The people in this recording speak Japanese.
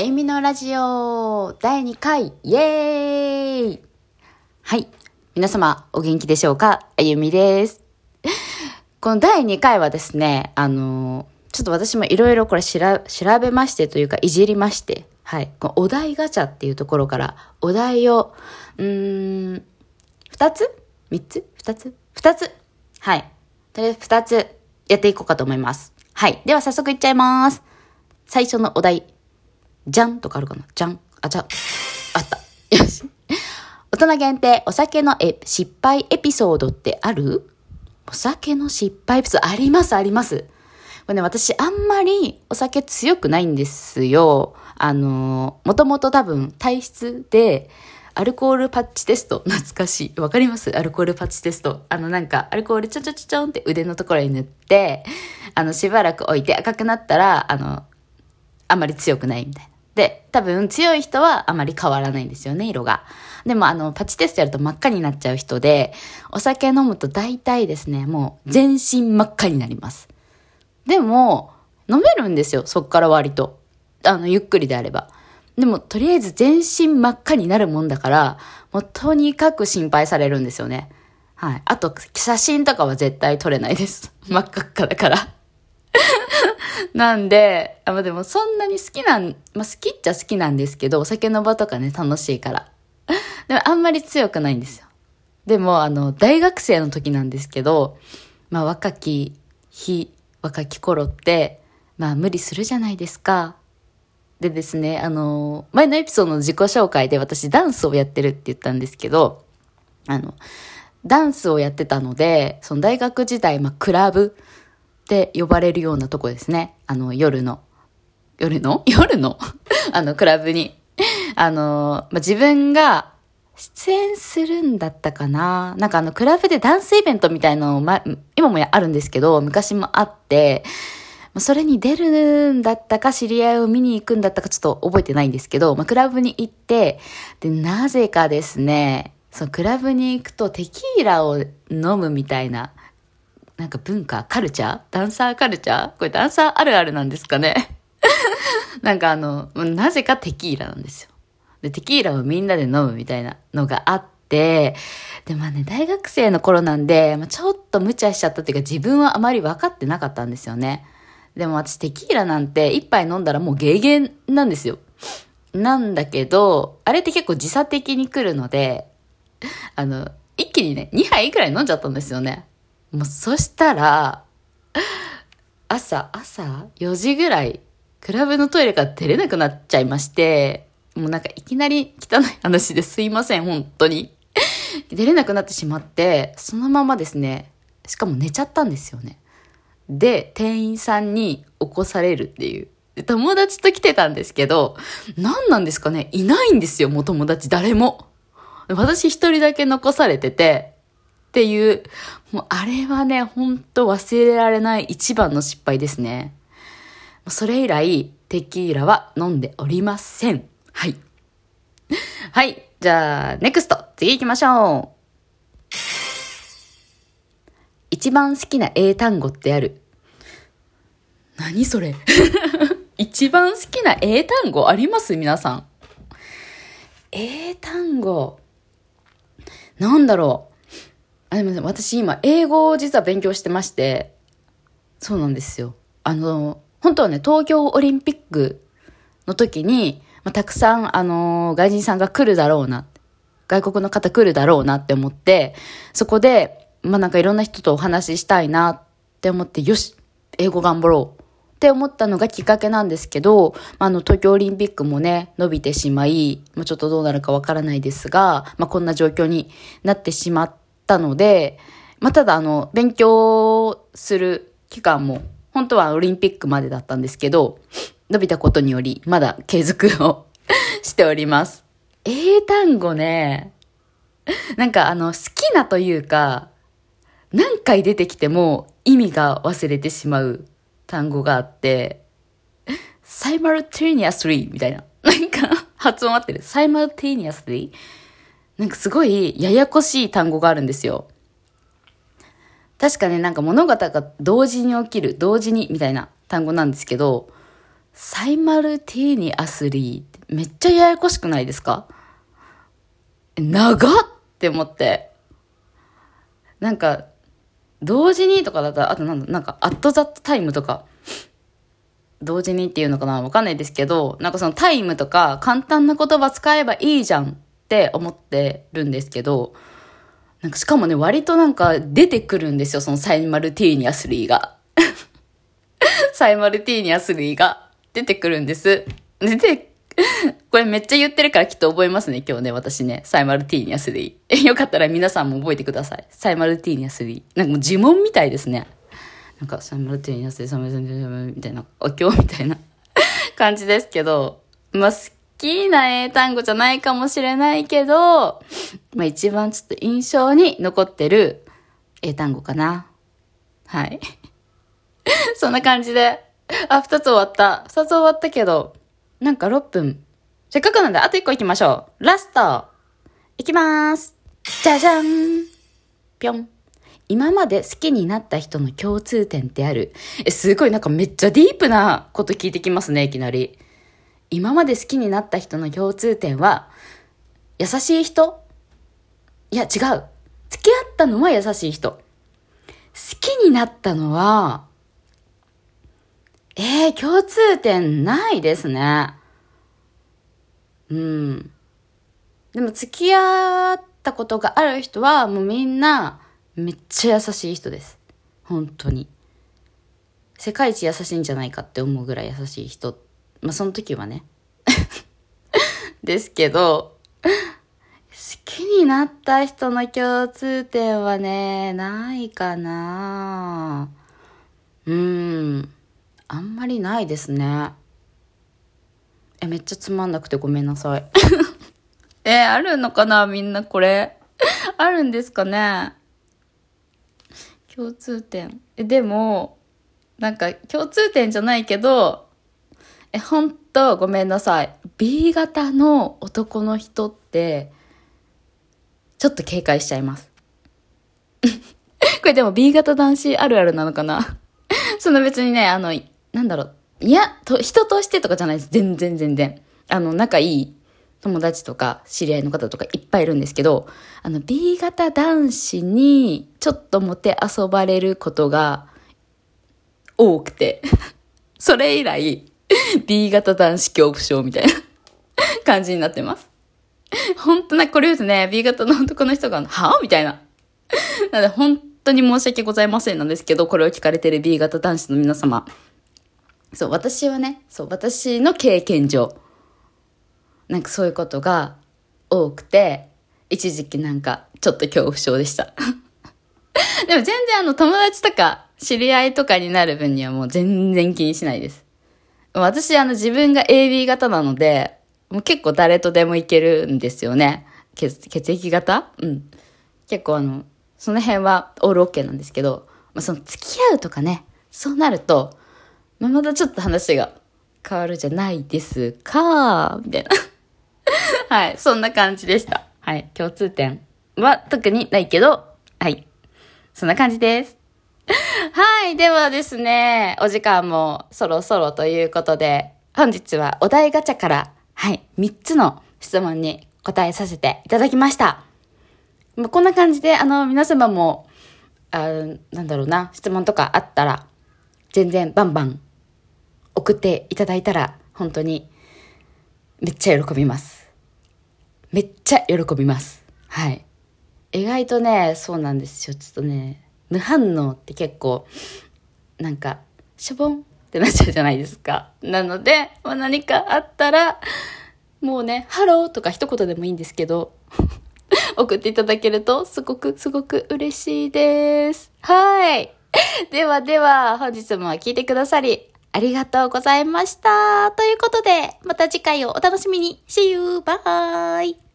あゆみのラジオ第2回イエーイはい。皆様お元気でしょうか？あゆみです。この第2回はですね、あのーちょっと私もいろいろこれ調調べましてというかいじりまして、はい。このお題ガチャっていうところからお題を、うーん、2つ ?3 つ ?2 つ ?2 つ？はい。とりあえず2つやっていこうかと思います。はい。では早速いっちゃいます。最初のお題。じゃんとかあるかな？じゃん。あ、じゃん。あった。よし。大人限定お酒のえ失敗エピソードってある？お酒の失敗エピソードあります、あります。これね、私あんまりお酒強くないんですよ。あの、もともと多分体質で、アルコールパッチテスト、懐かしい。わかります？アルコールパッチテスト。あのなんか、アルコールちょちょちょちょんって腕のところに塗って、あの、しばらく置いて赤くなったら、あの、あんまり強くないみたいな。で、多分強い人はあまり変わらないんですよね、色が。でもあの、パチテストやると真っ赤になっちゃう人で、お酒飲むと大体ですね、もう全身真っ赤になります。でも、飲めるんですよ、そっから割と。あの、ゆっくりであれば。でも、とりあえず全身真っ赤になるもんだから、もうとにかく心配されるんですよね。はい。あと、写真とかは絶対撮れないです。真っ赤っかだから。なんで、あ、ま、でもそんなに好きなん、まあ、好きっちゃ好きなんですけど、お酒の場とかね、楽しいから。でもあんまり強くないんですよ。でも、あの、大学生の時なんですけど、まあ、若き日、若き頃って、まあ、無理するじゃないですか。でですね、あの、前のエピソードの自己紹介で私ダンスをやってるって言ったんですけど、あの、ダンスをやってたので、その大学時代、まあ、クラブって呼ばれるようなとこですね。あの、夜の、夜の？夜の？あの、クラブに。あの、まあ、自分が出演するんだったかななんかあの、クラブでダンスイベントみたいなのをま、今もあるんですけど、昔もあって、それに出るんだったか、知り合いを見に行くんだったか、ちょっと覚えてないんですけど、まあ、クラブに行って、で、なぜかですね、そのクラブに行くとテキーラを飲むみたいな、なんか文化、カルチャー？ダンサーカルチャー？これダンサーあるあるなんですかね？なんかあの、なぜかテキーラなんですよ。で、テキーラをみんなで飲むみたいなのがあって、で、まあね、大学生の頃なんで、まあ、ちょっと無茶しちゃったっていうか自分はあまり分かってなかったんですよね。でも私テキーラなんて一杯飲んだらもうゲーゲーなんですよ。なんだけど、あれって結構時差的に来るので、あの、一気にね、2杯くらい飲んじゃったんですよね。もうそしたら、朝、朝4時ぐらい、クラブのトイレから出れなくなっちゃいまして、もうなんかいきなり汚い話ですいません、本当に。出れなくなってしまって、そのままですね、しかも寝ちゃったんですよね。で、店員さんに起こされるっていう。で友達と来てたんですけど、何なんですかね？いないんですよ、もう友達誰も。私一人だけ残されてて、っていう、もうあれはね、ほんと忘れられない一番の失敗ですね。それ以来、テキーラは飲んでおりません。はい。はい。じゃあ、ネクスト。次行きましょう。一番好きな英単語ってある？何それ？一番好きな英単語あります？皆さん。英単語。なんだろう。あ、でもね私今、英語を実は勉強してまして、そうなんですよ。あの、本当はね、東京オリンピックの時に、まあ、たくさん、あの、外人さんが来るだろうな。外国の方来るだろうなって思って、そこで、まあ、なんかいろんな人とお話ししたいなって思って、よし、英語頑張ろうって思ったのがきっかけなんですけど、まあ、あの、東京オリンピックもね、伸びてしまい、もうちょっとどうなるかわからないですが、まあ、こんな状況になってしまってたので、まあ、ただ、あの、勉強する期間も、本当はオリンピックまでだったんですけど、伸びたことにより、まだ継続を しております。英単語ね、なんかあの、好きなというか、何回出てきても意味が忘れてしまう単語があって、simultaneously みたいな。なんか、発音合ってる。simultaneously? なんかすごいややこしい単語があるんですよ。確かね、なんか物事が同時に起きる、同時にみたいな単語なんですけど、サイマルティーニアスリーってめっちゃややこしくないですか？長っって思って。なんか、同時にとかだったら、あとなんだ、なんか、アットザットタイムとか、同時にっていうのかな？わかんないですけど、なんかそのタイムとか簡単な言葉使えばいいじゃんって思ってるんですけど、なんかしかもね、割となんか出てくるんですよ、そのサイマルティーニアスリーが。サイマルティーニアスリーが出てくるんです。出てこれめっちゃ言ってるからきっと覚えますね、今日ね、私ね。サイマルティーニア3。よかったら皆さんも覚えてください。サイマルティーニア3。なんかもう呪文みたいですね。なんか、サイマルティーニア3、サイマルティーニア3みたいな、お経みたいな感じですけど、まあ、好きな英単語じゃないかもしれないけど、まあ一番ちょっと印象に残ってる英単語かな。はい。そんな感じで、あ、二つ終わった。二つ終わったけど、なんか6分。せっかくなんで、あと1個行きましょう。ラスト。いきまーす。じゃじゃん。ぴょん。今まで好きになった人の共通点ってある？え、すごいなんかめっちゃディープなこと聞いてきますね、いきなり。今まで好きになった人の共通点は、優しい人？いや、違う。付き合ったのは優しい人。好きになったのは、えー、共通点ないですね。うん。でも付き合ったことがある人はもうみんなめっちゃ優しい人です。本当に。世界一優しいんじゃないかって思うぐらい優しい人。まあその時はね。ですけど、好きになった人の共通点はね、ないかなうん。あんまりないですね。え、めっちゃつまんなくてごめんなさい。え、あるのかなみんなこれ。あるんですかね共通点。え、でも、なんか共通点じゃないけど、え、ほんとごめんなさい。B 型の男の人って、ちょっと警戒しちゃいます。これでも B 型男子あるあるなのかな？その別にね、あの、なんだろう、いや、と、人としてとかじゃないです。全然全然。あの、仲いい友達とか知り合いの方とかいっぱいいるんですけど、あの、B 型男子にちょっともて遊ばれることが多くて、それ以来、B 型男子恐怖症みたいな感じになってます。本当な、これ言うとね、B 型の男の人が、はみたいな。なので、本当に申し訳ございませんなんですけど、これを聞かれてる B 型男子の皆様、そう、私はね、そう、私の経験上、なんかそういうことが多くて、一時期なんかちょっと恐怖症でした。でも全然あの友達とか知り合いとかになる分にはもう全然気にしないです。私あの自分が AB 型なので、もう結構誰とでもいけるんですよね。血血液型？うん。結構あの、その辺はオールオッケーなんですけど、まあ、その付き合うとかね、そうなると、まあ、またちょっと話が変わるじゃないですか、みたいな。はい、そんな感じでした。はい、共通点は特にないけど、はい、そんな感じです。はい、ではですね、お時間もそろそろということで、本日はお題ガチャから、はい、3つの質問に答えさせていただきました。まあ、こんな感じで、あの、皆様も、あなんだろうな、質問とかあったら、全然バンバン送っていただいたら、本当に、めっちゃ喜びます。めっちゃ喜びます。はい。意外とね、そうなんですよ。ちょっとね、無反応って結構、なんか、しょぼんってなっちゃうじゃないですか。なので、まあ、何かあったら、もうね、ハローとか一言でもいいんですけど、送っていただけると、すごく、すごく嬉しいです。はい。ではでは、本日も聞いてくださり、ありがとうございました。ということで、また次回をお楽しみに。See you! Bye!